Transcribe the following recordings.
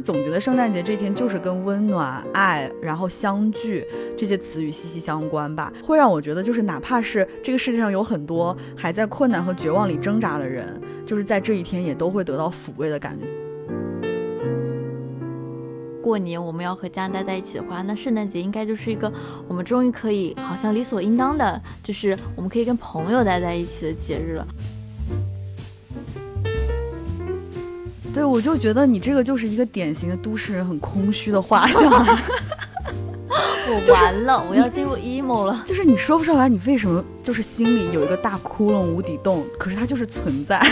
总觉得圣诞节这一天就是跟温暖、爱，然后相聚这些词语息息相关吧，会让我觉得就是哪怕是这个世界上有很多还在困难和绝望里挣扎的人，就是在这一天也都会得到抚慰的感觉。过年我们要和家人待在一起的话，那圣诞节应该就是一个我们终于可以好像理所应当的，就是我们可以跟朋友待在一起的节日了。对，我就觉得你这个就是一个典型的都市人很空虚的画像。我完了，我要进入 emo 了。就是你说不上来，你为什么就是心里有一个大窟窿、无底洞，可是它就是存在。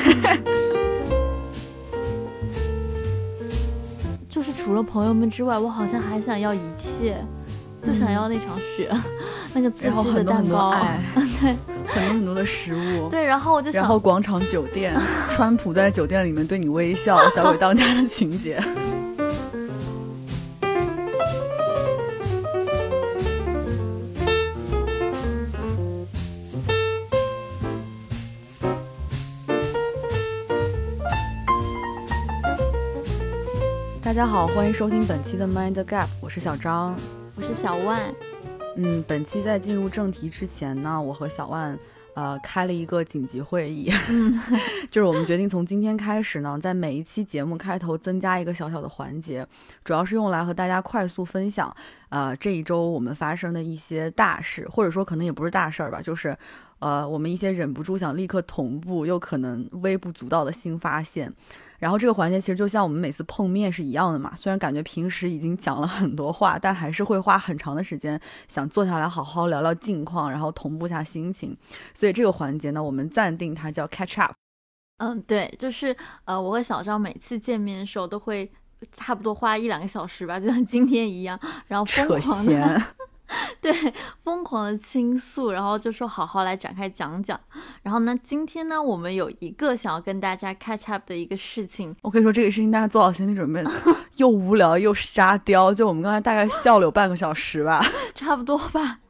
就是除了朋友们之外，我好像还想要一切，就想要那场雪，那个自制的蛋糕，对，很多很多的食物，对，然后我就然后广场酒店，川普在酒店里面对你微笑，小鬼当家的情节。大家好，欢迎收听本期的 Mind Gap，我是小张，我是小万。嗯，本期在进入正题之前呢，我和小万呃开了一个紧急会议，就是我们决定从今天开始呢，在每一期节目开头增加一个小小的环节，主要是用来和大家快速分享呃这一周我们发生的一些大事，或者说可能也不是大事儿吧，就是呃我们一些忍不住想立刻同步又可能微不足道的新发现。然后这个环节其实就像我们每次碰面是一样的嘛，虽然感觉平时已经讲了很多话，但还是会花很长的时间想坐下来好好聊聊近况，然后同步下心情。所以这个环节呢，我们暂定它叫 catch up。嗯，对，就是呃，我和小张每次见面的时候都会差不多花一两个小时吧，就像今天一样，然后疯狂的。对，疯狂的倾诉，然后就说好好来展开讲讲。然后呢，今天呢，我们有一个想要跟大家 catch up 的一个事情。我可以说这个事情大家做好心理准备，又无聊又沙雕。就我们刚才大概笑了有半个小时吧，差不多吧。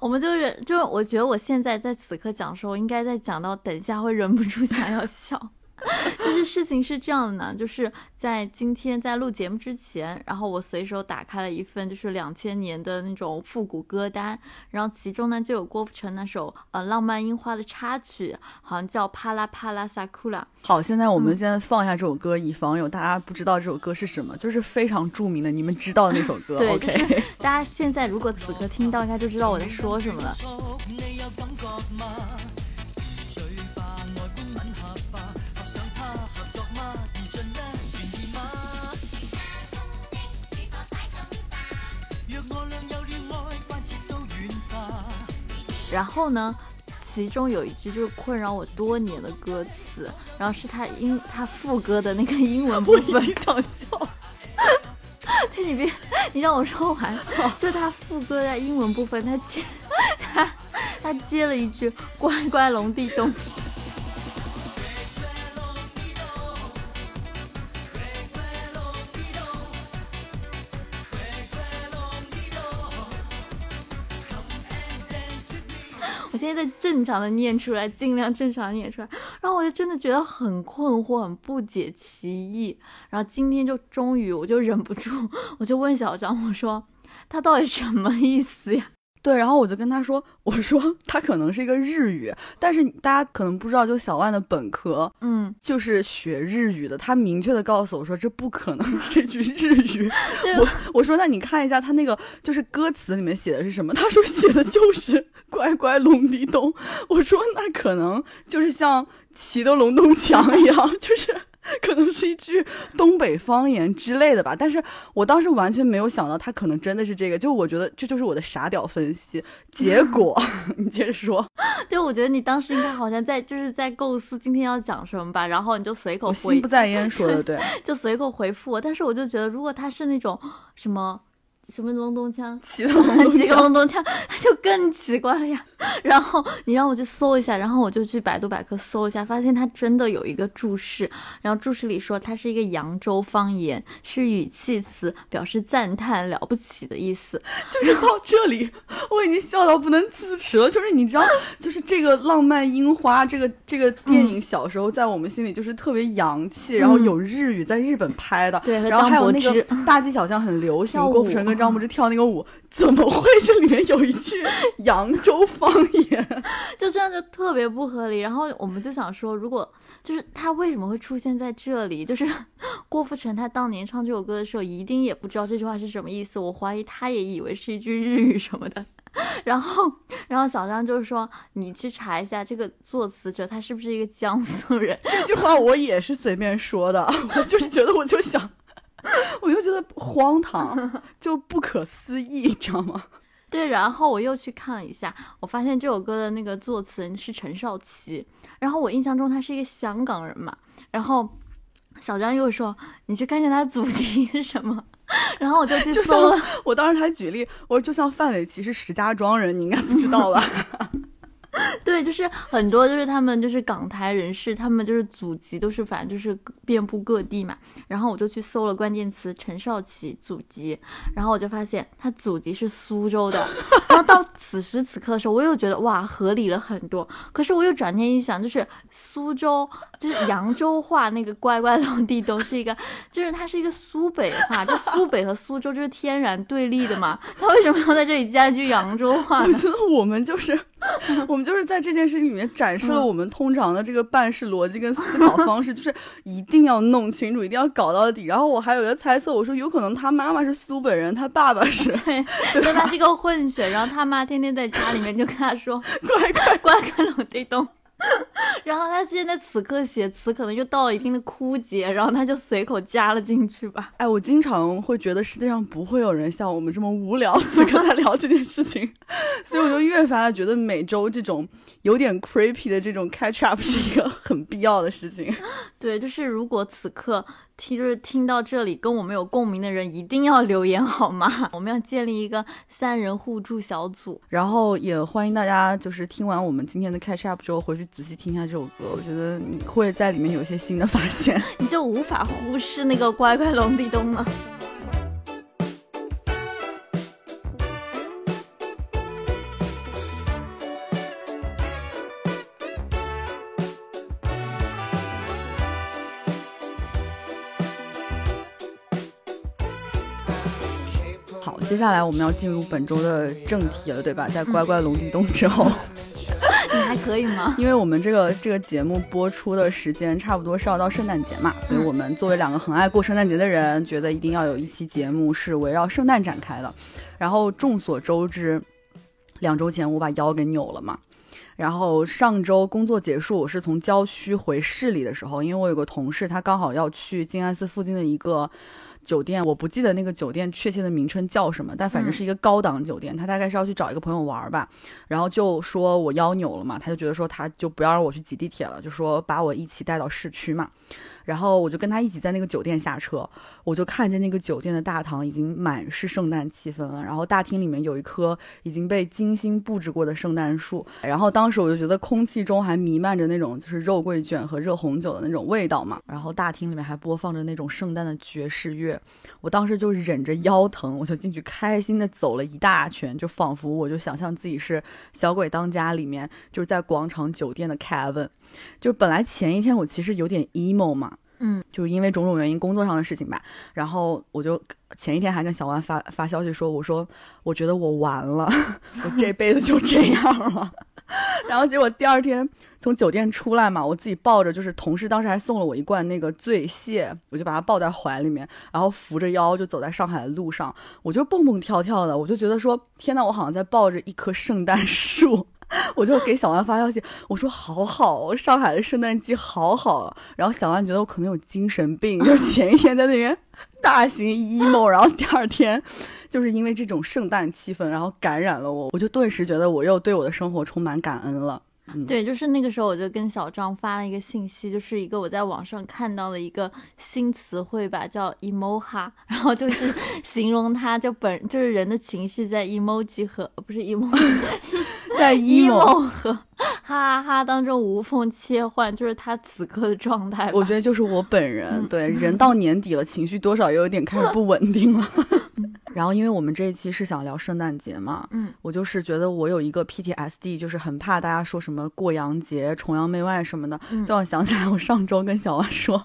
我们就是就我觉得我现在在此刻讲的时候，应该在讲到等一下会忍不住想要笑。就是事情是这样的呢，就是在今天在录节目之前，然后我随手打开了一份就是两千年的那种复古歌单，然后其中呢就有郭富城那首呃浪漫樱花的插曲，好像叫帕拉帕拉萨库拉。好，现在我们先放一下这首歌，以防有大家不知道这首歌是什么，就是非常著名的，你们知道的那首歌。对，OK。大家现在如果此刻听到，应该就知道我在说什么了。然后呢，其中有一句就是困扰我多年的歌词，然后是他英他副歌的那个英文部分。想笑。那你别，你让我说完。就他副歌在英文部分，他接他他接了一句“乖乖龙地洞”。我现在在正常的念出来，尽量正常念出来，然后我就真的觉得很困惑，很不解其意。然后今天就终于，我就忍不住，我就问小张，我说他到底什么意思呀？对，然后我就跟他说，我说他可能是一个日语，但是大家可能不知道，就小万的本科，嗯，就是学日语的。他明确的告诉我说，这不可能是句日语。我我说那你看一下他那个就是歌词里面写的是什么？他说写的就是乖乖隆地咚。我说那可能就是像骑的隆咚墙一样，就是。可能是一句东北方言之类的吧，但是我当时完全没有想到他可能真的是这个，就我觉得这就是我的傻屌分析。结果 你接着说，就，我觉得你当时应该好像在就是在构思今天要讲什么吧，然后你就随口心不在焉说的，对，就随口回复我。但是我就觉得，如果他是那种什么什么隆咚锵，骑个隆咚锵，他 就更奇怪了呀。然后你让我去搜一下，然后我就去百度百科搜一下，发现它真的有一个注释，然后注释里说它是一个扬州方言，是语气词，表示赞叹了不起的意思。就是到这里，我已经笑到不能自持了。就是你知道，就是这个浪漫樱花这个这个电影，小时候在我们心里就是特别洋气，然后有日语，在日本拍的，对，然后还有那个大街小巷很流行，郭富城跟张柏芝跳那个舞，怎么会这里面有一句 扬州方言？就这样就特别不合理。然后我们就想说，如果就是他为什么会出现在这里？就是郭富城他当年唱这首歌的时候，一定也不知道这句话是什么意思。我怀疑他也以为是一句日语什么的。然后，然后小张就是说，你去查一下这个作词者他是不是一个江苏人？这句话我也是随便说的，我就是觉得我就想。我就觉得荒唐，就不可思议，你知道吗？对，然后我又去看了一下，我发现这首歌的那个作词人是陈少琪，然后我印象中他是一个香港人嘛。然后小张又说，你去看一下他祖籍是什么，然后我就去搜了。我当时还举例，我说就像范玮琪是石家庄人，你应该不知道吧？对，就是很多，就是他们就是港台人士，他们就是祖籍都是反正就是遍布各地嘛。然后我就去搜了关键词陈少奇祖籍，然后我就发现他祖籍是苏州的。然后到此时此刻的时候，我又觉得哇，合理了很多。可是我又转念一想，就是苏州就是扬州话那个乖乖龙地都是一个，就是它是一个苏北话，就苏北和苏州就是天然对立的嘛。他为什么要在这里加一句扬州话呢？我觉得我们就是我们就是在这件事情里面展示了我们通常的这个办事逻辑跟思考方式，就是一定要弄清楚，一定要搞到底。然后我还有一个猜测，我说有可能他妈妈是苏本人，他爸爸是，对，对，他是个混血。然后他妈天天在家里面就跟他说，乖乖乖乖冷地东。然后他现在此刻写词可能就到了一定的枯竭，然后他就随口加了进去吧。哎，我经常会觉得世界上不会有人像我们这么无聊，此刻在聊这件事情，所以我就越发的觉得每周这种有点 creepy 的这种 catch up 是一个很必要的事情。对，就是如果此刻。听就是听到这里跟我们有共鸣的人一定要留言好吗？我们要建立一个三人互助小组，然后也欢迎大家就是听完我们今天的 catch up 之后回去仔细听一下这首歌，我觉得你会在里面有一些新的发现，你就无法忽视那个乖乖龙地东了。接下来我们要进入本周的正题了，对吧？在乖乖龙地洞之后，你还可以吗？因为我们这个这个节目播出的时间差不多是要到圣诞节嘛，所以我们作为两个很爱过圣诞节的人，觉得一定要有一期节目是围绕圣诞展开的。然后众所周知，两周前我把腰给扭了嘛，然后上周工作结束，我是从郊区回市里的时候，因为我有个同事，他刚好要去静安寺附近的一个。酒店我不记得那个酒店确切的名称叫什么，但反正是一个高档酒店。他大概是要去找一个朋友玩吧，然后就说我腰扭了嘛，他就觉得说他就不要让我去挤地铁了，就说把我一起带到市区嘛。然后我就跟他一起在那个酒店下车，我就看见那个酒店的大堂已经满是圣诞气氛了。然后大厅里面有一棵已经被精心布置过的圣诞树。然后当时我就觉得空气中还弥漫着那种就是肉桂卷和热红酒的那种味道嘛。然后大厅里面还播放着那种圣诞的爵士乐。我当时就忍着腰疼，我就进去开心的走了一大圈，就仿佛我就想象自己是《小鬼当家》里面就是在广场酒店的 Kevin。就本来前一天我其实有点 emo 嘛。嗯，就是因为种种原因，工作上的事情吧。然后我就前一天还跟小万发发消息说，我说我觉得我完了，我这辈子就这样了。然后结果第二天从酒店出来嘛，我自己抱着，就是同事当时还送了我一罐那个醉蟹，我就把它抱在怀里面，然后扶着腰就走在上海的路上，我就蹦蹦跳跳的，我就觉得说，天呐，我好像在抱着一棵圣诞树。我就给小万发消息，我说好好，上海的圣诞季好好。然后小万觉得我可能有精神病，就前一天在那边 大型 emo，然后第二天就是因为这种圣诞气氛，然后感染了我，我就顿时觉得我又对我的生活充满感恩了。对，就是那个时候我就跟小张发了一个信息，就是一个我在网上看到了一个新词汇吧，叫 emoha，然后就是形容他就本就是人的情绪在 emoji 和不是 emoji，在 emo 和 哈哈哈当中无缝切换，就是他此刻的状态。我觉得就是我本人，对，人到年底了，情绪多少有点开始不稳定了。然后，因为我们这一期是想聊圣诞节嘛，嗯，我就是觉得我有一个 PTSD，就是很怕大家说什么过洋节、崇洋媚外什么的，就要想起来我上周跟小王说，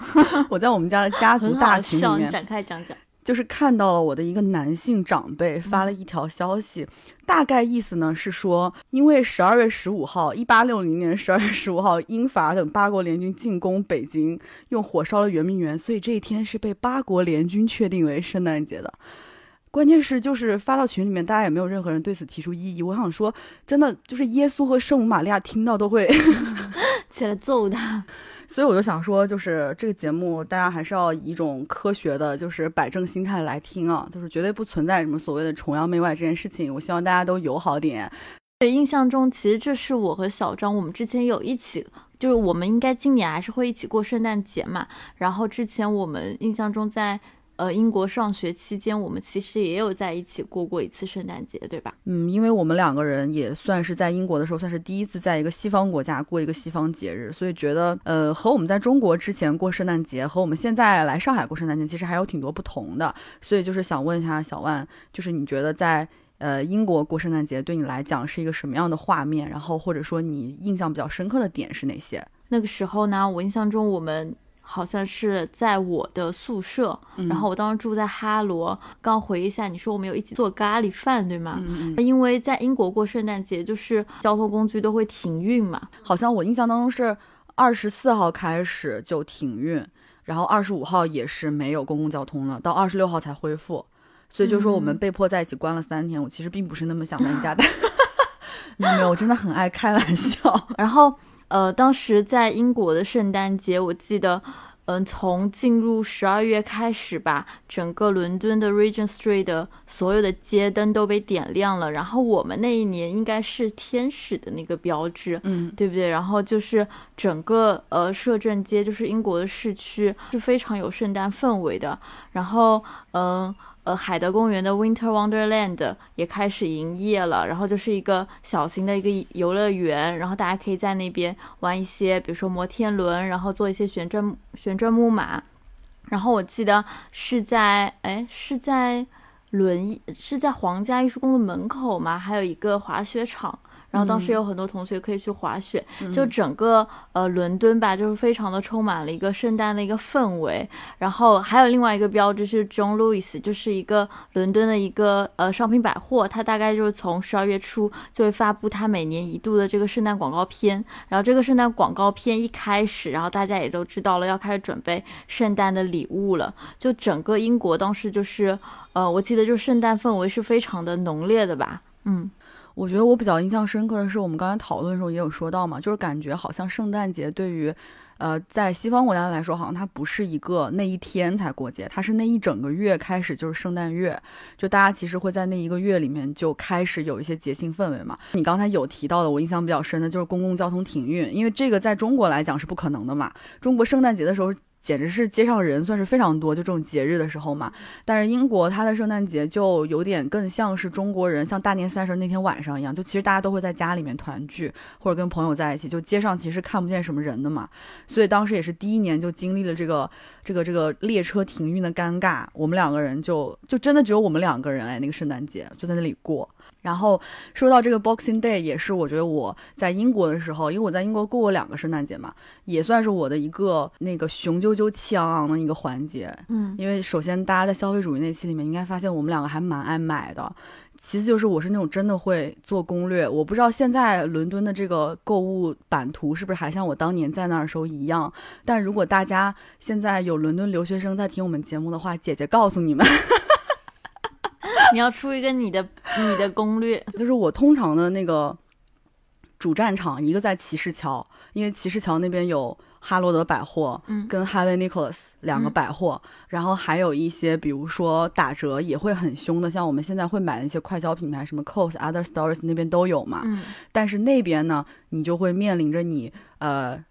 我在我们家的家族大群里面展开讲讲，就是看到了我的一个男性长辈发了一条消息，大概意思呢是说，因为十二月十五号，一八六零年十二月十五号，英法等八国联军进攻北京，用火烧了圆明园，所以这一天是被八国联军确定为圣诞节的。关键是就是发到群里面，大家也没有任何人对此提出异议。我想说，真的就是耶稣和圣母玛利亚听到都会 起来揍他。所以我就想说，就是这个节目，大家还是要以一种科学的，就是摆正心态来听啊，就是绝对不存在什么所谓的崇洋媚外这件事情。我希望大家都友好点。对，印象中其实这是我和小张，我们之前有一起，就是我们应该今年还是会一起过圣诞节嘛。然后之前我们印象中在。呃，英国上学期间，我们其实也有在一起过过一次圣诞节，对吧？嗯，因为我们两个人也算是在英国的时候，算是第一次在一个西方国家过一个西方节日，所以觉得，呃，和我们在中国之前过圣诞节，和我们现在来上海过圣诞节，其实还有挺多不同的。所以就是想问一下小万，就是你觉得在呃英国过圣诞节对你来讲是一个什么样的画面？然后或者说你印象比较深刻的点是哪些？那个时候呢，我印象中我们。好像是在我的宿舍，然后我当时住在哈罗。刚回忆一下，你说我们有一起做咖喱饭，对吗？嗯因为在英国过圣诞节，就是交通工具都会停运嘛。好像我印象当中是二十四号开始就停运，然后二十五号也是没有公共交通了，到二十六号才恢复。所以就说我们被迫在一起关了三天。我其实并不是那么想在你家待，没有，我真的很爱开玩笑。然后。呃，当时在英国的圣诞节，我记得，嗯，从进入十二月开始吧，整个伦敦的 Regent Street 的所有的街灯都被点亮了。然后我们那一年应该是天使的那个标志，嗯，对不对？然后就是整个呃摄政街，就是英国的市区，是非常有圣诞氛围的。然后，嗯。呃，呃海德公园的 Winter Wonderland 也开始营业了，然后就是一个小型的一个游乐园，然后大家可以在那边玩一些，比如说摩天轮，然后做一些旋转旋转木马。然后我记得是在，哎，是在轮是在皇家艺术宫的门口吗？还有一个滑雪场。然后当时有很多同学可以去滑雪，就整个呃伦敦吧，就是非常的充满了一个圣诞的一个氛围。然后还有另外一个标志是 John Lewis，就是一个伦敦的一个呃商品百货，它大概就是从十二月初就会发布它每年一度的这个圣诞广告片。然后这个圣诞广告片一开始，然后大家也都知道了要开始准备圣诞的礼物了。就整个英国当时就是呃，我记得就是圣诞氛围是非常的浓烈的吧，嗯。我觉得我比较印象深刻的是，我们刚才讨论的时候也有说到嘛，就是感觉好像圣诞节对于，呃，在西方国家来说，好像它不是一个那一天才过节，它是那一整个月开始就是圣诞月，就大家其实会在那一个月里面就开始有一些节庆氛围嘛。你刚才有提到的，我印象比较深的就是公共交通停运，因为这个在中国来讲是不可能的嘛。中国圣诞节的时候。简直是街上人算是非常多，就这种节日的时候嘛。但是英国它的圣诞节就有点更像是中国人像大年三十那天晚上一样，就其实大家都会在家里面团聚或者跟朋友在一起，就街上其实看不见什么人的嘛。所以当时也是第一年就经历了这个这个这个列车停运的尴尬，我们两个人就就真的只有我们两个人哎，那个圣诞节就在那里过。然后说到这个 Boxing Day，也是我觉得我在英国的时候，因为我在英国过过两个圣诞节嘛，也算是我的一个那个雄赳赳气昂昂的一个环节。嗯，因为首先大家在消费主义那期里面应该发现我们两个还蛮爱买的，其次就是我是那种真的会做攻略。我不知道现在伦敦的这个购物版图是不是还像我当年在那儿的时候一样，但如果大家现在有伦敦留学生在听我们节目的话，姐姐告诉你们。你要出一个你的你的攻略，就是我通常的那个主战场，一个在骑士桥，因为骑士桥那边有哈罗德百货，嗯跟 Harvey Nicholas 两个嗯百货，然后还有一些比如说打折也会很凶的，像我们现在会买的一些快消品牌，什么 COS、Other Stories 那边都有嘛。嗯但是那边呢，你就会面临着你呃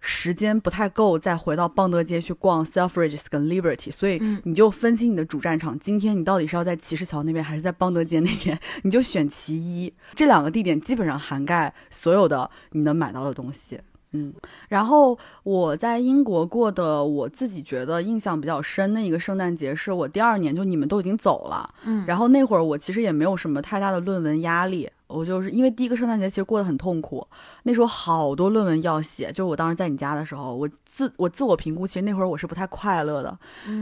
时间不太够，再回到邦德街去逛 Selfridges 跟 Liberty，所以嗯你就分清你的主战场。今天你到底是要在骑士桥那边，还是在邦德街那边？你就选其一。这两个地点基本上涵盖所有的你能买到的东西。嗯，然后我在英国过的，我自己觉得印象比较深的一个圣诞节，是我第二年就你们都已经走了，嗯，然后那会儿我其实也没有什么太大的论文压力，我就是因为第一个圣诞节其实过得很痛苦，那时候好多论文要写，就我当时在你家的时候，我自我自我评估，其实那会儿我是不太快乐的，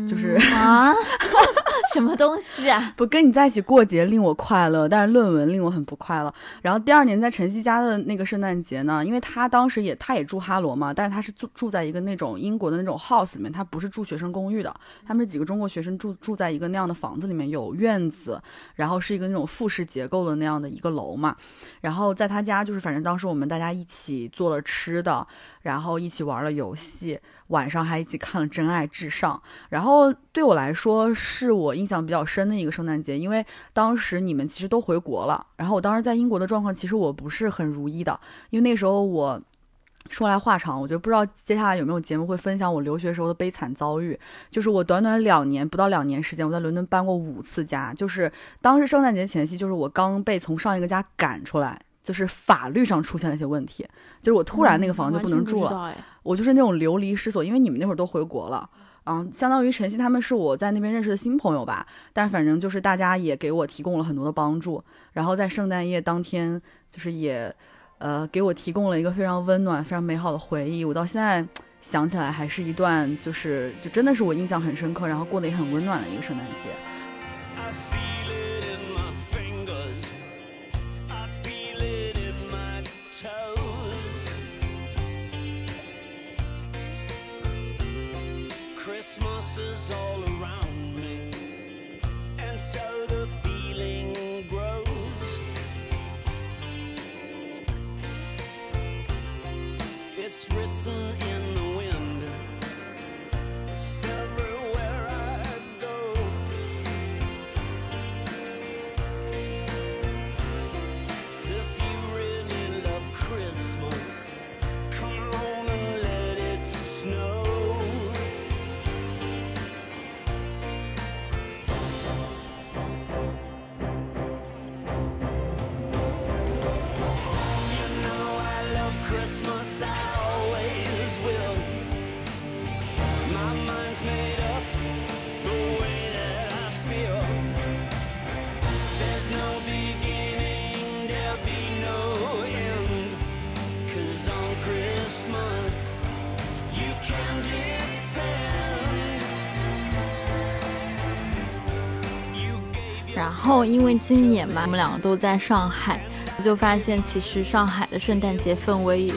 就是嗯啊，什么东西啊？不跟你在一起过节令我快乐，但是论文令我很不快乐。然后第二年在晨曦家的那个圣诞节呢，因为他当时也他也住哈罗嘛，但是他是住住在一个那种英国的那种 house 里面，他不是住学生公寓的，他们是几个中国学生住住在一个那样的房子里面，有院子，然后是一个那种复式结构的那样的一个楼嘛。然后在他家就是反正当时我们大家一起做了吃的，然后一起玩了游戏，晚上还一起看了《真爱至上》。然后对我来说，是我印象比较深的一个圣诞节，因为当时你们其实都回国了，然后我当时在英国的状况，其实我不是很如意的，因为那时候我。说来话长，我觉得不知道接下来有没有节目会分享我留学时候的悲惨遭遇。就是我短短两年不到两年时间，我在伦敦搬过五次家。就是当时圣诞节前夕，就是我刚被从上一个家赶出来，就是法律上出现了一些问题，就是我突然那个房子就不能住了。我就是那种流离失所，因为你们那会儿都回国了，嗯，相当于晨曦他们是我在那边认识的新朋友吧，但反正就是大家也给我提供了很多的帮助，然后在圣诞夜当天，就是也，呃，给我提供了一个非常温暖、非常美好的回忆，我到现在想起来还是一段就是就真的是我印象很深刻，然后过得也很温暖的一个圣诞节。Written 然后因为今年嘛，我们两个都在上海，我就发现其实上海的圣诞节氛围也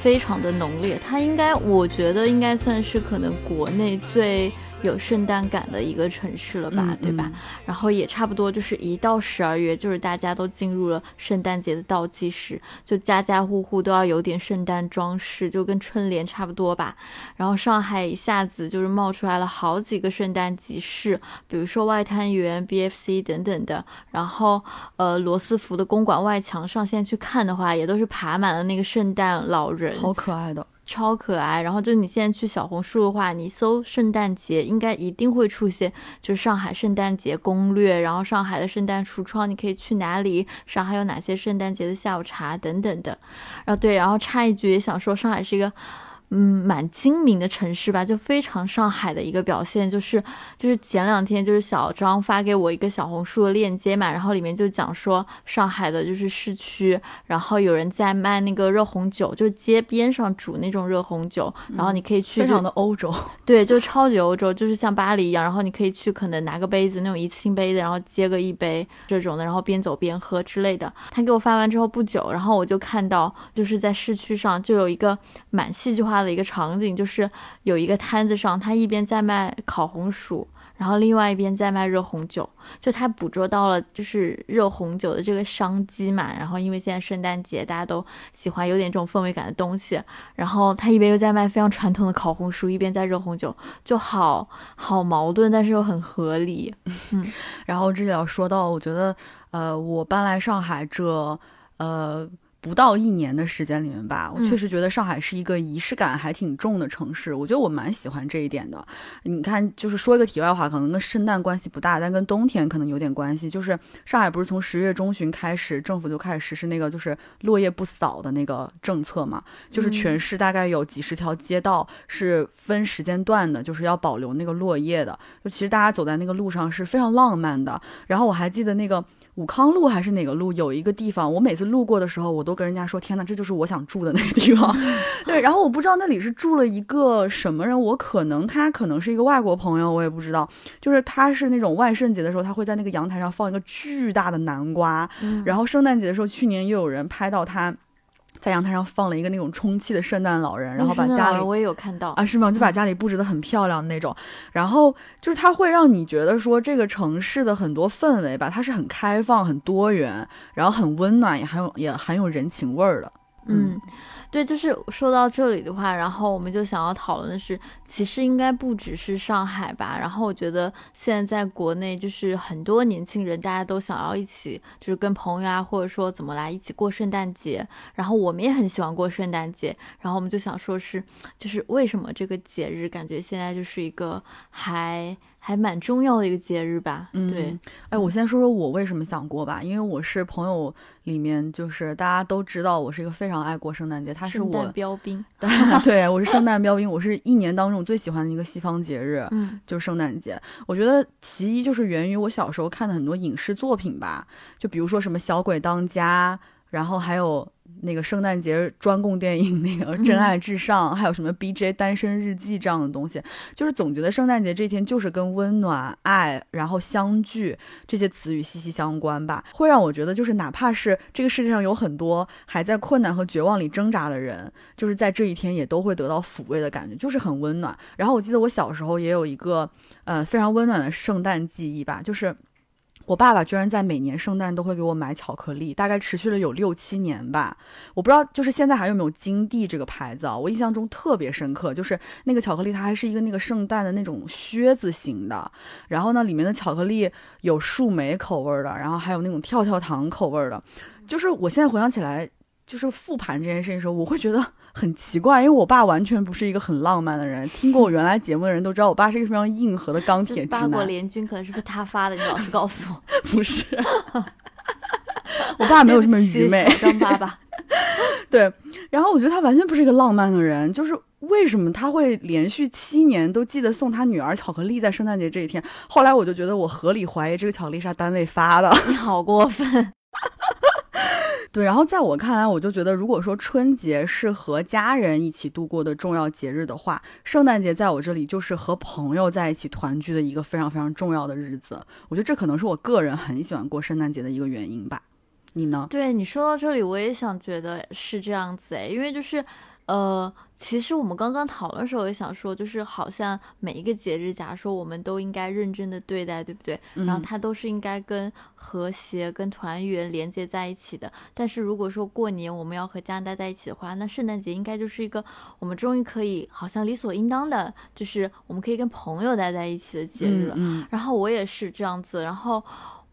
非常的浓烈。它应该，我觉得应该算是可能国内最有圣诞感的一个城市了吧，嗯对吧？嗯然后也差不多就是一到十二月，就是大家都进入了圣诞节的倒计时，就家家户户都要有点圣诞装饰，就跟春联差不多吧。然后上海一下子就是冒出来了好几个圣诞集市，比如说外滩源、BFC 等等的。然后呃，罗斯福的公馆外墙上，现在去看的话，也都是爬满了那个圣诞老人，好可爱的，超可爱。然后就你现在去小红书的话，你搜圣诞节，应该一定会出现，就是上海圣诞节攻略，然后上海的圣诞橱窗，你可以去哪里，上海有哪些圣诞节的下午茶等等的。然后对，然后插一句，也想说上海是一个。嗯，蛮精明的城市吧，就非常上海的一个表现，就是就是前两天就是小张发给我一个小红书的链接嘛，然后里面就讲说上海的就是市区，然后有人在卖那个热红酒，就街边上煮那种热红酒，然后你可以去就非常的欧洲。对，就超级欧洲，就是像巴黎一样，然后你可以去可能拿个杯子那种一次性杯子，然后接个一杯这种的，然后边走边喝之类的。他给我发完之后不久，然后我就看到就是在市区上就有一个蛮戏剧化的一个场景，就是有一个摊子上，他一边在卖烤红薯。然后另外一边在卖热红酒，就他捕捉到了就是热红酒的这个商机嘛。然后因为现在圣诞节大家都喜欢有点这种氛围感的东西，然后他一边又在卖非常传统的烤红薯，一边在热红酒，就好好矛盾，但是又很合理。嗯，然后这里要说到，我觉得呃，我搬来上海这呃。不到一年的时间里面吧，我确实觉得上海是一个仪式感还挺重的城市。我觉得我蛮喜欢这一点的。你看，就是说一个题外话，可能跟圣诞关系不大，但跟冬天可能有点关系。就是上海不是从十月中旬开始，政府就开始实施那个就是落叶不扫的那个政策嘛？就是全市大概有几十条街道是分时间段的，就是要保留那个落叶的。就其实大家走在那个路上是非常浪漫的。然后我还记得那个。武康路还是哪个路？有一个地方，我每次路过的时候，我都跟人家说：“天哪，这就是我想住的那个地方。” 对，然后我不知道那里是住了一个什么人，我可能他可能是一个外国朋友，我也不知道。就是他是那种万圣节的时候，他会在那个阳台上放一个巨大的南瓜，然后圣诞节的时候，去年又有人拍到他。在阳台上放了一个那种充气的圣诞老人，然后把家里我也有看到啊，是吗？就把家里布置的很漂亮那种，然后就是它会让你觉得说这个城市的很多氛围吧，它是很开放、很多元，然后很温暖，也很有也很有人情味儿的，嗯。对，就是说到这里的话，然后我们就想要讨论的是，其实应该不只是上海吧。然后我觉得现在在国内，就是很多年轻人大家都想要一起，就是跟朋友啊，或者说怎么来一起过圣诞节。然后我们也很喜欢过圣诞节。然后我们就想说是，就是为什么这个节日感觉现在就是一个还。还蛮重要的一个节日吧，嗯，对，哎，我先说说我为什么想过吧，因为我是朋友里面，就是大家都知道我是一个非常爱过圣诞节，他是我标兵，对我是圣诞标兵，我是一年当中最喜欢的一个西方节日，嗯，就是圣诞节。我觉得其一就是源于我小时候看的很多影视作品吧，就比如说什么小鬼当家，然后还有。那个圣诞节专供电影，那个《真爱至上》，还有什么《B J 单身日记》这样的东西，就是总觉得圣诞节这一天就是跟温暖、爱，然后相聚这些词语息息相关吧，会让我觉得就是哪怕是这个世界上有很多还在困难和绝望里挣扎的人，就是在这一天也都会得到抚慰的感觉，就是很温暖。然后我记得我小时候也有一个呃非常温暖的圣诞记忆吧，就是。我爸爸居然在每年圣诞都会给我买巧克力，大概持续了有六七年吧。我不知道，就是现在还有没有金地这个牌子啊？我印象中特别深刻，就是那个巧克力，它还是一个那个圣诞的那种靴子型的。然后呢，里面的巧克力有树莓口味的，然后还有那种跳跳糖口味的。就是我现在回想起来，就是复盘这件事情的时候，我会觉得。很奇怪，因为我爸完全不是一个很浪漫的人。听过我原来节目的人都知道，我爸是一个非常硬核的钢铁直男。八国联军可能是不是他发的？你老实告诉我，不是。我爸没有这么愚昧。张爸爸。对，然后我觉得他完全不是一个浪漫的人。就是为什么他会连续七年都记得送他女儿巧克力在圣诞节这一天？后来我就觉得我合理怀疑这个巧克力是他单位发的。你好过分。对，然后在我看来，我就觉得，如果说春节是和家人一起度过的重要节日的话，圣诞节在我这里就是和朋友在一起团聚的一个非常非常重要的日子。我觉得这可能是我个人很喜欢过圣诞节的一个原因吧。你呢？对你说到这里，我也想觉得是这样子哎，因为就是。呃，其实我们刚刚讨论的时候也想说，就是好像每一个节日，假如说我们都应该认真的对待，对不对？然后它都是应该跟和谐、跟团圆连接在一起的。但是如果说过年我们要和家人待在一起的话，那圣诞节应该就是一个我们终于可以好像理所应当的，就是我们可以跟朋友待在一起的节日了。然后我也是这样子，然后。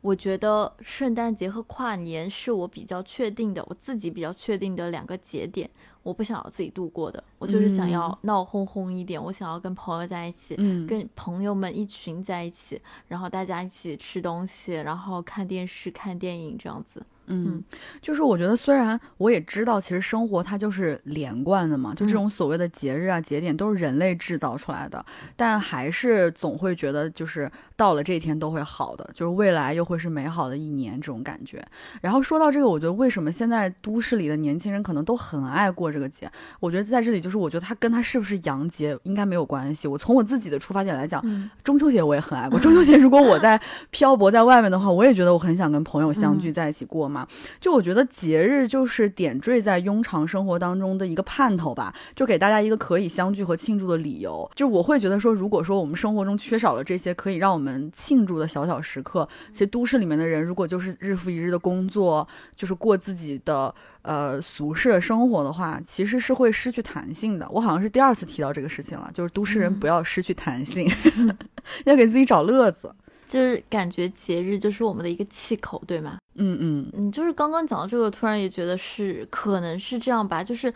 我觉得圣诞节和跨年是我比较确定的，我自己比较确定的两个节点，我不想要自己度过的，我就是想要闹哄哄一点，我想要跟朋友在一起，跟朋友们一群在一起，然后大家一起吃东西，然后看电视、看电影这样子。嗯，就是我觉得，虽然我也知道，其实生活它就是连贯的嘛，就这种所谓的节日啊、节点都是人类制造出来的，但还是总会觉得，就是到了这一天都会好的，就是未来又会是美好的一年这种感觉。然后说到这个，我觉得为什么现在都市里的年轻人可能都很爱过这个节？我觉得在这里，就是我觉得它跟它是不是洋节应该没有关系。我从我自己的出发点来讲，中秋节我也很爱过。中秋节如果我在 漂泊在外面的话，我也觉得我很想跟朋友相聚在一起过。嘛。就我觉得节日就是点缀在庸常生活当中的一个盼头吧，就给大家一个可以相聚和庆祝的理由。就我会觉得说，如果说我们生活中缺少了这些可以让我们庆祝的小小时刻，其实都市里面的人如果就是日复一日的工作，就是过自己的呃俗世的生活的话，其实是会失去弹性的。我好像是第二次提到这个事情了，就是都市人不要失去弹性，要给自己找乐子。就是感觉节日就是我们的一个气口，对吗？嗯嗯你，就是刚刚讲到这个，突然也觉得是可能是这样吧。就是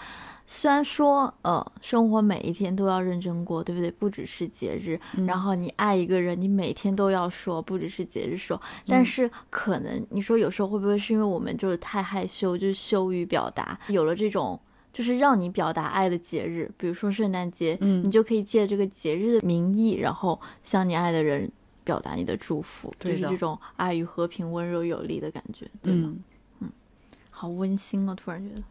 虽然说，呃，生活每一天都要认真过，对不对？不只是节日，然后你爱一个人，你每天都要说，不只是节日说。但是可能你说有时候会不会是因为我们就是太害羞，就是羞于表达，有了这种就是让你表达爱的节日，比如说圣诞节，嗯你就可以借这个节日的名义，然后向你爱的人表达你的祝福，就是这种爱与和平、温柔有力的感觉，对吗？嗯好温馨啊，突然觉得，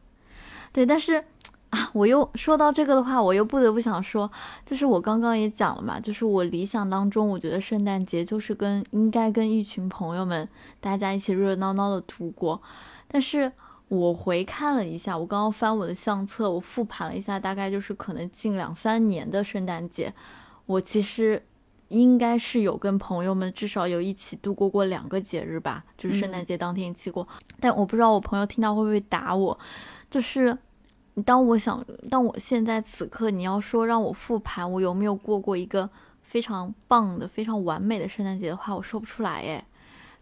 对，但是啊，我又说到这个的话，我又不得不想说，就是我刚刚也讲了嘛，就是我理想当中，我觉得圣诞节就是跟应该跟一群朋友们大家一起热热闹闹的度过，但是我回看了一下，我刚刚翻我的相册，我复盘了一下，大概就是可能近两三年的圣诞节，我其实。应该是有跟朋友们至少有一起度过过两个节日吧，就是圣诞节当天一起过。但我不知道我朋友听到会不会打我。就是当我想，当我现在此刻你要说让我复盘我有没有过过一个非常棒的、非常完美的圣诞节的话，我说不出来诶。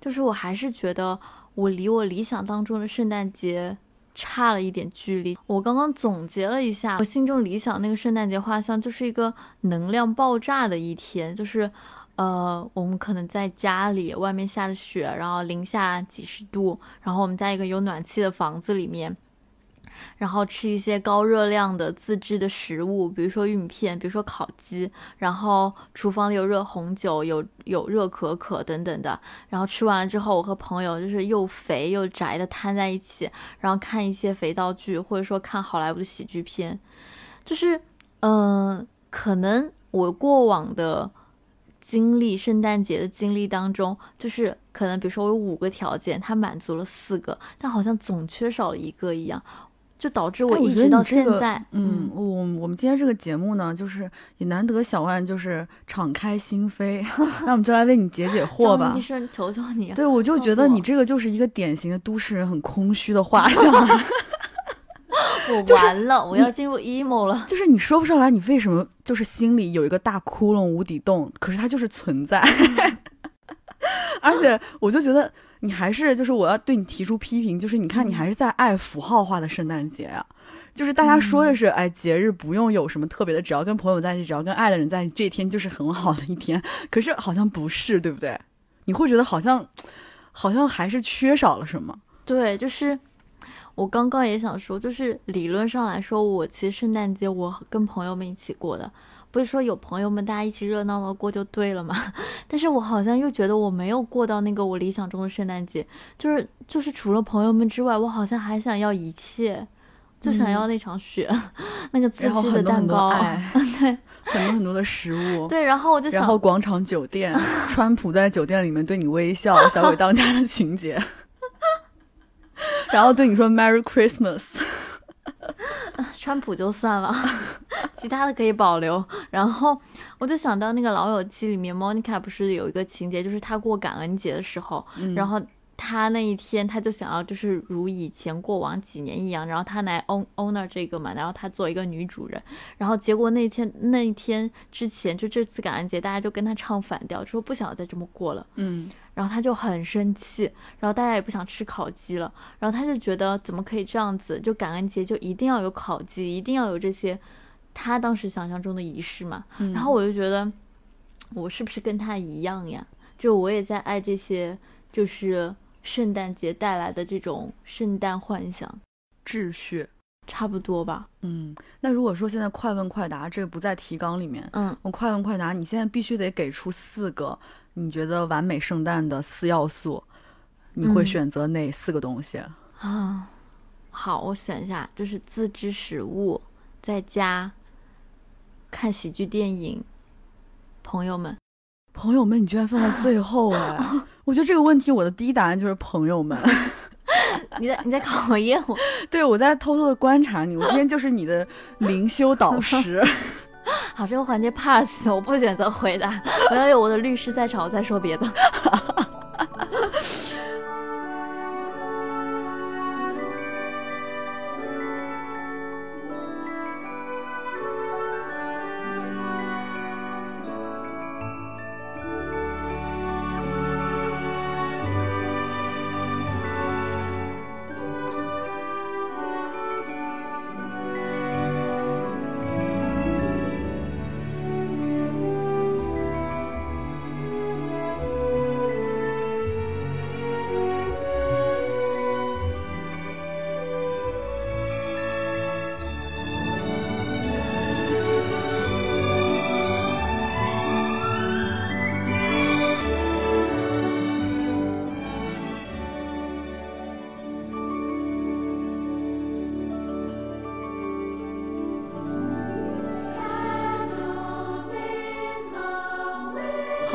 就是我还是觉得我离我理想当中的圣诞节差了一点距离。我刚刚总结了一下，我心中理想那个圣诞节画像，就是一个能量爆炸的一天，就是。呃，我们可能在家里，外面下着雪，然后零下几十度，然后我们在一个有暖气的房子里面，然后吃一些高热量的自制的食物，比如说玉米片，比如说烤鸡，然后厨房里有热红酒，有有热可可等等的。然后吃完了之后，我和朋友就是又肥又宅的瘫在一起，然后看一些肥皂剧，或者说看好莱坞的喜剧片。就是，嗯、可能我过往的经历，圣诞节的经历当中，就是可能比如说我有五个条件，它满足了四个，但好像总缺少了一个一样。就导致我一直到你这个现在，嗯，我我们今天这个节目呢，就是也难得小万就是敞开心扉，那我们就来为你解解 惑吧医。生，求求你，对，我就觉得你这个就是一个典型的都市人很空虚的画像，我完了，我要进入 emo 了。就是你说不上来你为什么就是心里有一个大窟窿无底洞，可是它就是存在。而且我就觉得你还是就是我要对你提出批评，就是你看你还是在爱符号化的圣诞节啊。就是大家说的是，哎，节日不用有什么特别的，只要跟朋友在一起，只要跟爱的人在一起，这一天就是很好的一天。可是好像不是，对不对？你会觉得好像，好像还是缺少了什么。对，就是我刚刚也想说，就是理论上来说，我其实圣诞节我跟朋友们一起过的，不是说有朋友们大家一起热闹的过就对了嘛？但是我好像又觉得我没有过到那个我理想中的圣诞节，就是就是除了朋友们之外，我好像还想要一切。就想要那场雪，那个自制的蛋糕，对很多很多的食物。对，然后我就想，然后广场酒店，川普在酒店里面对你微笑，小鬼当家的情节，然后对你说 Merry Christmas，川普就算了，其他的可以保留。然后我就想到那个《老友记》里面，Monica 不是有一个情节，就是她过感恩节的时候，嗯然后她那一天她就想要就是如以前过往几年一样，然后她来 own owner 这个嘛，然后她做一个女主人，然后结果那天那一天之前就这次感恩节，大家就跟她唱反调，说不想再这么过了。嗯然后他就很生气，然后大家也不想吃烤鸡了，然后他就觉得怎么可以这样子？就感恩节就一定要有烤鸡，一定要有这些他当时想象中的仪式嘛。嗯然后我就觉得，我是不是跟他一样呀？就我也在爱这些，就是圣诞节带来的这种圣诞幻想，秩序，差不多吧。嗯，那如果说现在快问快答这个不在提纲里面，嗯，我快问快答，你现在必须得给出四个你觉得完美圣诞的四要素，你会嗯选择哪四个东西？啊，好，我选一下，就是自制食物，在家看喜剧电影，朋友们。朋友们，你居然放在最后哎！我觉得这个问题我的第一答案就是朋友们。你在你在考验我？对，我在偷偷的观察你，我今天就是你的灵修导师。好，这个环节 pass，我不选择回答，我要有我的律师在场，我再说别的。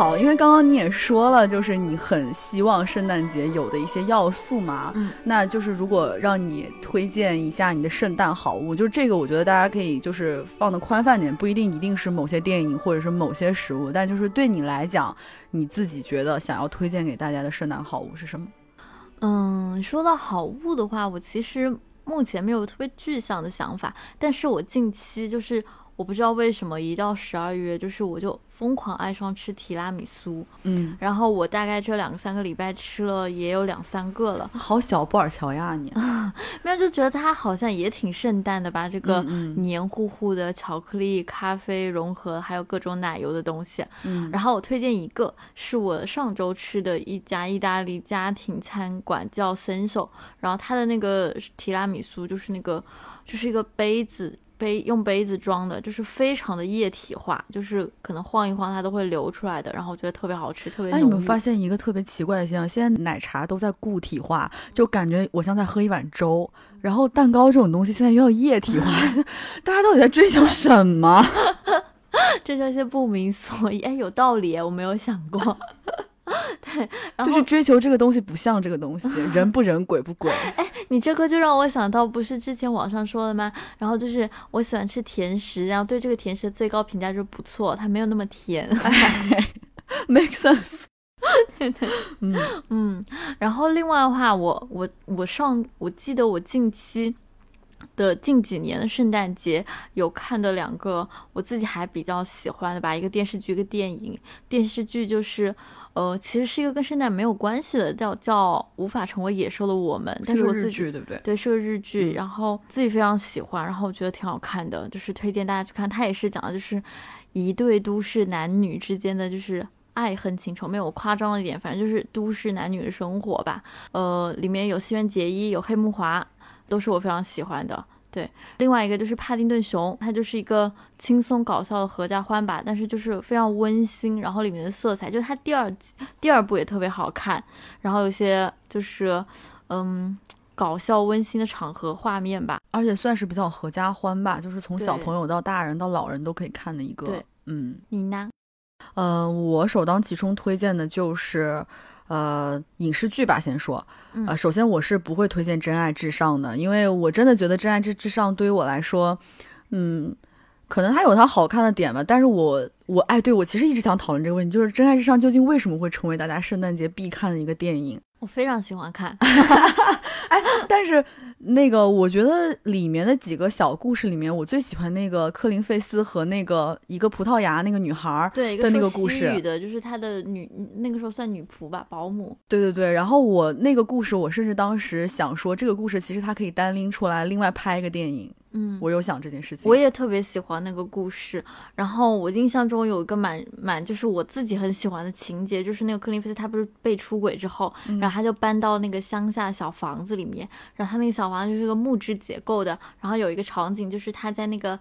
好，因为刚刚你也说了，就是你很希望圣诞节有的一些要素嘛，嗯，那就是如果让你推荐一下你的圣诞好物，就是这个，我觉得大家可以就是放的宽泛点，不一定一定是某些电影或者是某些食物，但就是对你来讲，你自己觉得想要推荐给大家的圣诞好物是什么？嗯，说到好物的话，我其实目前没有特别具象的想法，但是我近期就是我不知道为什么一到十二月，就是我就疯狂爱上吃提拉米苏，嗯，然后我大概这两个三个礼拜吃了也有两三个了，好小布尔乔亚你，没有就觉得它好像也挺圣诞的吧，这个黏糊糊的巧克力、咖啡融合，还有各种奶油的东西。嗯，然后我推荐一个，是我上周吃的一家意大利家庭餐馆，叫 Senso。然后它的那个提拉米苏就是那个，就是一个杯子杯用杯子装的，就是非常的液体化，就是可能晃一晃它都会流出来的。然后我觉得特别好吃，特别哎，浓郁。你们发现一个特别奇怪的现象，现在奶茶都在固体化，就感觉我像在喝一碗粥。然后蛋糕这种东西现在又要液体化，大家到底在追求什么？这叫一些不明所以。哎，有道理，我没有想过。对，然后就是追求这个东西不像这个东西，人不人，鬼不鬼。哎你这个就让我想到，不是之前网上说的吗？然后就是我喜欢吃甜食，然后对这个甜食的最高评价就是不错，它没有那么甜。Make sense。嗯嗯，然后另外的话，我我我上我记得我近期的近几年的圣诞节有看的两个我自己还比较喜欢的吧，一个电视剧，一个电影。电视剧就是呃，其实是一个跟圣诞没有关系的，叫叫《无法成为野兽的我们》，但是是我自己对不对？对，是个日剧，嗯然后自己非常喜欢，然后我觉得挺好看的，就是推荐大家去看。它也是讲的就是一对都市男女之间的就是爱恨情仇，没有夸张一点，反正就是都市男女的生活吧。呃，里面有西园结衣，有黑木华，都是我非常喜欢的。对，另外一个就是帕丁顿熊，它就是一个轻松搞笑的合家欢吧，但是就是非常温馨，然后里面的色彩，就是它第二季第二部也特别好看，然后有些就是嗯搞笑温馨的场合画面吧。而且算是比较合家欢吧，就是从小朋友到大人到老人都可以看的一个对。嗯，你呢？呃，我首当其冲推荐的就是。呃，影视剧吧，先说。嗯呃，首先我是不会推荐《真爱至上》的，因为我真的觉得《真爱至至上》对于我来说，嗯，可能它有它好看的点吧，但是我我哎，对我其实一直想讨论这个问题，就是《真爱至上》究竟为什么会成为大家圣诞节必看的一个电影？我非常喜欢看。但是那个，我觉得里面的几个小故事里面，我最喜欢那个科林费斯和那个一个葡萄牙那个女孩儿的那个故事西语。的，就是她的女，那个时候算女仆吧，保姆。对对对，然后我那个故事，我甚至当时想说，这个故事其实它可以单拎出来，另外拍一个电影。嗯，我有想这件事情。我也特别喜欢那个故事。然后我印象中有一个蛮蛮，就是我自己很喜欢的情节，就是那个克林菲斯他不是被出轨之后，嗯然后他就搬到那个乡下小房子里面，然后他那个小房子就是个木质结构的，然后有一个场景就是他在那个。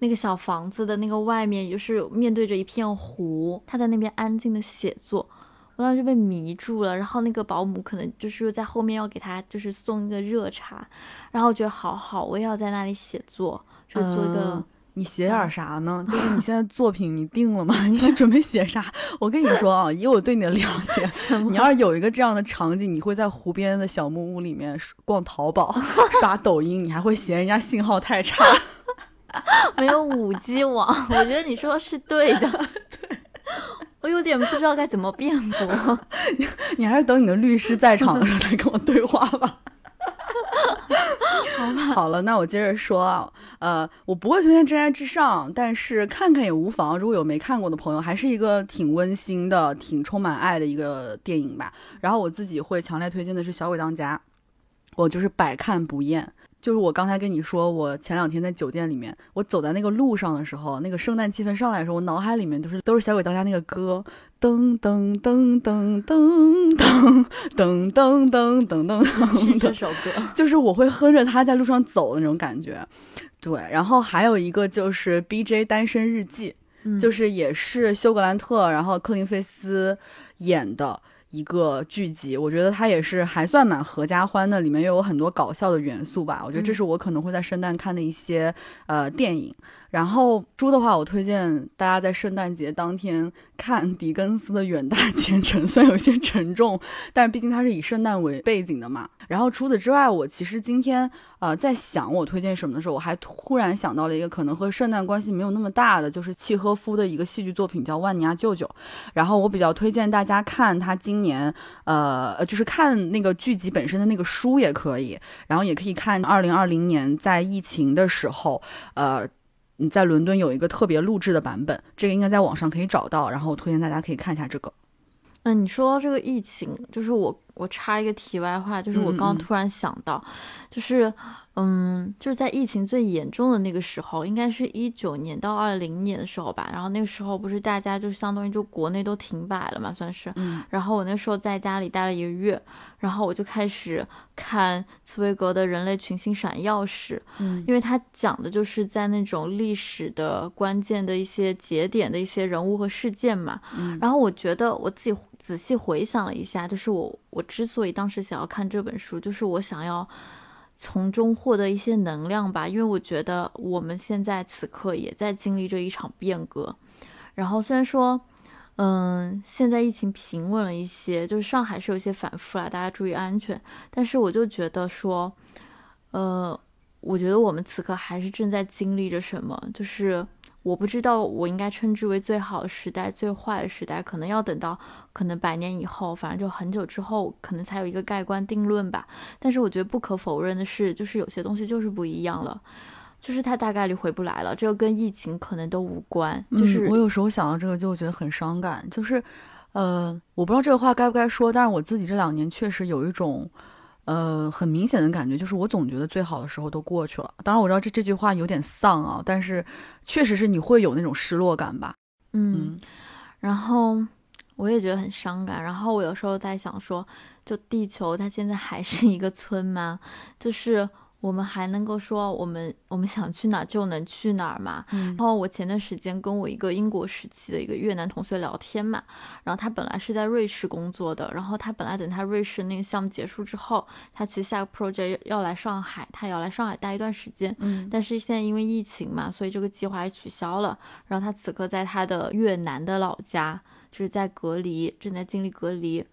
那个小房子的那个外面，也就是面对着一片湖，他在那边安静的写作，我当时就被迷住了。然后那个保姆可能就是在后面要给他就是送一个热茶，然后我觉得好好，我也要在那里写作，就做一个、嗯你写点啥呢？就是你现在作品你定了吗？你准备写啥？我跟你说啊，以我对你的了解，你要是有一个这样的场景，你会在湖边的小木屋里面逛淘宝、刷抖音，你还会嫌人家信号太差。没有五 G 网，我觉得你说的是对的。对，我有点不知道该怎么辩驳。你还是等你的律师在场的时候再跟我对话吧。好吧，好了，那我接着说啊，呃，我不会推荐《真爱至上》，但是看看也无妨。如果有没看过的朋友，还是一个挺温馨的、挺充满爱的一个电影吧。然后我自己会强烈推荐的是《小鬼当家》，我就是百看不厌。就是我刚才跟你说，我前两天在酒店里面，我走在那个路上的时候，那个圣诞气氛上来的时候，我脑海里面都是都是《小鬼当家》那个歌，噔噔噔噔噔噔噔噔噔噔噔，是这首歌，就是我会哼着它在路上走的那种感觉。对，然后还有一个就是《B J 单身日记》，就是也是休格兰特，然后克林菲斯演的。一个剧集，我觉得它也是还算蛮合家欢的，里面又有很多搞笑的元素吧。我觉得这是我可能会在圣诞看的一些呃电影。然后书的话，我推荐大家在圣诞节当天看狄更斯的《远大前程》，虽然有些沉重，但是毕竟它是以圣诞为背景的嘛。然后除此之外，我其实今天呃在想我推荐什么的时候，我还突然想到了一个可能和圣诞关系没有那么大的，就是契诃夫的一个戏剧作品叫《万尼亚舅舅》。然后我比较推荐大家看他今年呃就是看那个剧集本身的那个书也可以，然后也可以看二零二零年在疫情的时候呃。在伦敦有一个特别录制的版本，这个应该在网上可以找到，然后我推荐大家可以看一下这个。嗯，你说这个疫情，就是我我插一个题外话，就是我刚刚突然想到，就是。嗯，就是在疫情最严重的那个时候，应该是一九年到二零年的时候吧。然后那个时候不是大家就相当于就国内都停摆了嘛，算是。嗯。然后我那时候在家里待了一个月，然后我就开始看茨威格的《人类群星闪耀时》，嗯，因为他讲的就是在那种历史的关键的一些节点的一些人物和事件嘛。嗯。然后我觉得我自己仔细回想了一下，就是我我之所以当时想要看这本书，就是我想要。从中获得一些能量吧，因为我觉得我们现在此刻也在经历着一场变革。然后虽然说，嗯，现在疫情平稳了一些，就是上海是有些反复啦，大家注意安全。但是我就觉得说，呃，我觉得我们此刻还是正在经历着什么，就是。我不知道我应该称之为最好的时代、最坏的时代，可能要等到可能百年以后，反正就很久之后，可能才有一个盖棺定论吧。但是我觉得不可否认的是，就是有些东西就是不一样了，就是它大概率回不来了。这个跟疫情可能都无关。就是我有时候想到这个就觉得很伤感。就是，呃，我不知道这个话该不该说，但是我自己这两年确实有一种。呃，很明显的感觉就是，我总觉得最好的时候都过去了。当然，我知道这这句话有点丧啊，但是确实是你会有那种失落感吧？嗯，然后我也觉得很伤感。然后我有时候在想说，就地球它现在还是一个村吗？就是。我们还能够说我们我们想去哪就能去哪儿嘛？然后我前段时间跟我一个英国时期的一个越南同学聊天嘛，然后他本来是在瑞士工作的，然后他本来等他瑞士那个项目结束之后，他其实下个 project 要来上海，他也要来上海待一段时间，嗯，但是现在因为疫情嘛，所以这个计划也取消了。然后他此刻在他的越南的老家，就是在隔离，正在经历隔离。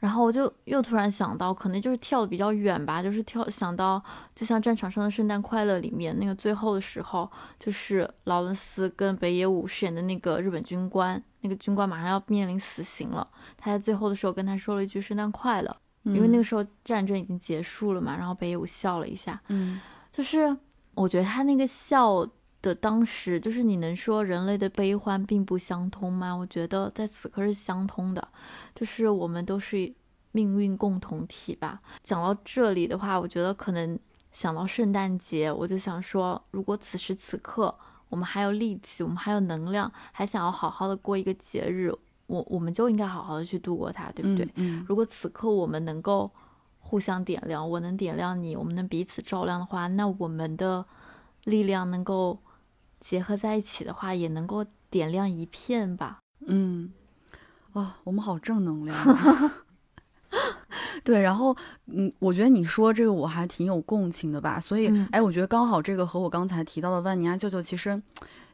然后我就又突然想到，可能就是跳的比较远吧，就是跳想到，就像战场上的圣诞快乐里面那个最后的时候，就是劳伦斯跟北野武饰演的那个日本军官，那个军官马上要面临死刑了，他在最后的时候跟他说了一句圣诞快乐，因为那个时候战争已经结束了嘛，然后北野武笑了一下，嗯，就是我觉得他那个笑的当时，就是你能说人类的悲欢并不相通吗？我觉得在此刻是相通的。就是我们都是命运共同体吧。讲到这里的话，我觉得可能想到圣诞节，我就想说，如果此时此刻我们还有力气，我们还有能量，还想要好好的过一个节日，我我们就应该好好的去度过它，对不对？嗯。如果此刻我们能够互相点亮，我能点亮你，我们能彼此照亮的话，那我们的力量能够结合在一起的话，也能够点亮一片吧。嗯。啊，我们好正能量。对，然后，嗯，我觉得你说这个我还挺有共情的吧。所以，哎，我觉得刚好这个和我刚才提到的万尼亚舅舅其实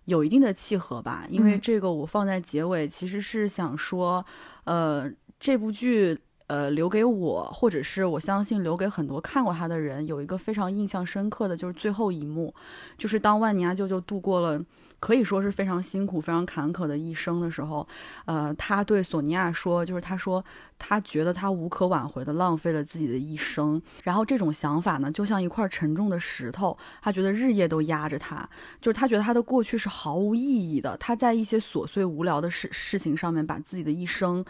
有一定的契合吧，因为嗯这个我放在结尾，其实是想说，呃，这部剧。呃，留给我，或者是我相信留给很多看过他的人，有一个非常印象深刻的，就是最后一幕，就是当万尼亚舅舅度过了可以说是非常辛苦、非常坎坷的一生的时候，呃，他对索尼娅说，就是他说他觉得他无可挽回的浪费了自己的一生，然后这种想法呢，就像一块沉重的石头，他觉得日夜都压着他，就是他觉得他的过去是毫无意义的，他在一些琐碎无聊的事事情上面把自己的一生，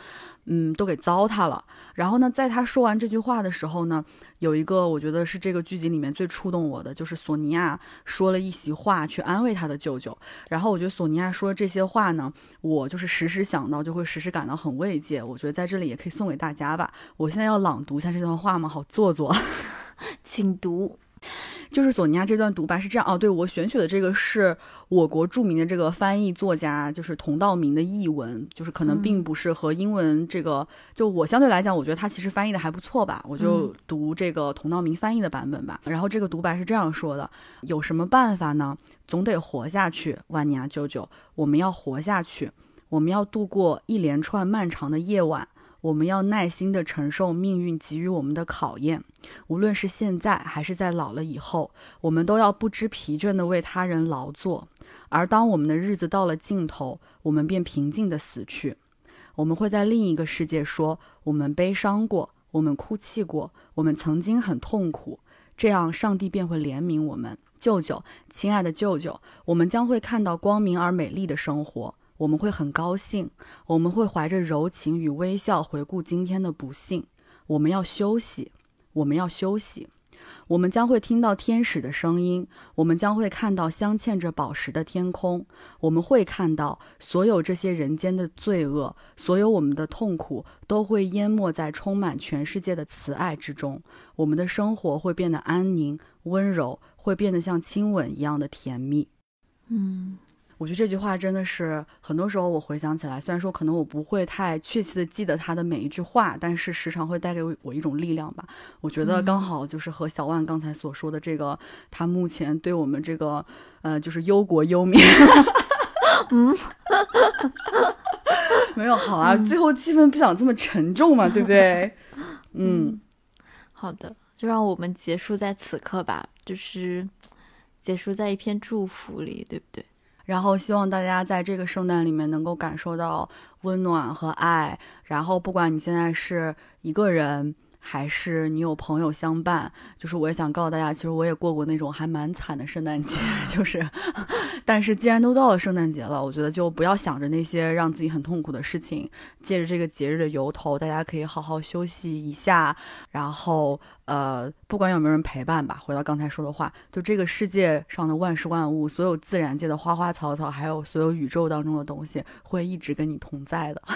嗯，都给糟蹋了。然后呢，在他说完这句话的时候呢，有一个我觉得是这个剧集里面最触动我的，就是索尼娅说了一席话去安慰他的舅舅。然后我觉得索尼娅说这些话呢，我就是时时想到，就会时时感到很慰藉。我觉得在这里也可以送给大家吧。我现在要朗读一下这段话吗？好做作。请读。就是索尼娅这段独白是这样哦，对我选取的这个是我国著名的这个翻译作家，就是童道明的译文，就是可能并不是和英文这个，就我相对来讲，我觉得他其实翻译的还不错吧，我就读这个童道明翻译的版本吧。然后这个独白是这样说的：有什么办法呢？总得活下去，万尼亚舅舅，我们要活下去，我们要度过一连串漫长的夜晚。我们要耐心地承受命运给予我们的考验，无论是现在还是在老了以后，我们都要不知疲倦地为他人劳作。而当我们的日子到了尽头，我们便平静地死去。我们会在另一个世界说：我们悲伤过，我们哭泣过，我们曾经很痛苦。这样，上帝便会怜悯我们。舅舅，亲爱的舅舅，我们将会看到光明而美丽的生活。我们会很高兴，我们会怀着柔情与微笑回顾今天的不幸。我们要休息，我们要休息。我们将会听到天使的声音，我们将会看到镶嵌着宝石的天空，我们会看到所有这些人间的罪恶，所有我们的痛苦都会淹没在充满全世界的慈爱之中。我们的生活会变得安宁、温柔，会变得像亲吻一样的甜蜜。嗯我觉得这句话真的是很多时候我回想起来，虽然说可能我不会太确切的记得他的每一句话，但是时常会带给我一种力量吧。我觉得刚好就是和小万刚才所说的这个，他目前对我们这个呃就是忧国忧民，嗯，没有好啊，最后气氛不想这么沉重嘛，对不对？嗯，好的，就让我们结束在此刻吧，就是结束在一片祝福里，对不对？然后希望大家在这个圣诞里面能够感受到温暖和爱。然后不管你现在是一个人，还是你有朋友相伴，就是我也想告诉大家，其实我也过过那种还蛮惨的圣诞节，就是，但是既然都到了圣诞节了，我觉得就不要想着那些让自己很痛苦的事情，借着这个节日的由头，大家可以好好休息一下，然后呃，不管有没有人陪伴吧，回到刚才说的话，就这个世界上的万事万物，所有自然界的花花草草，还有所有宇宙当中的东西，会一直跟你同在的。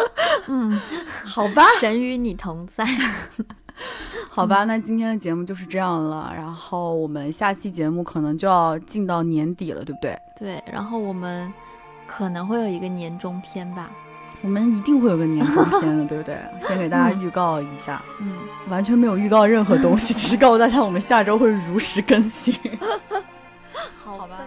嗯，好吧，神与你同在。好吧，那今天的节目就是这样了。然后我们下期节目可能就要进到年底了，对不对？对，然后我们可能会有一个年终篇吧。我们一定会有个年终篇的，对不对？先给大家预告一下，嗯，完全没有预告任何东西，只是告诉大家我们下周会如实更新。好好吧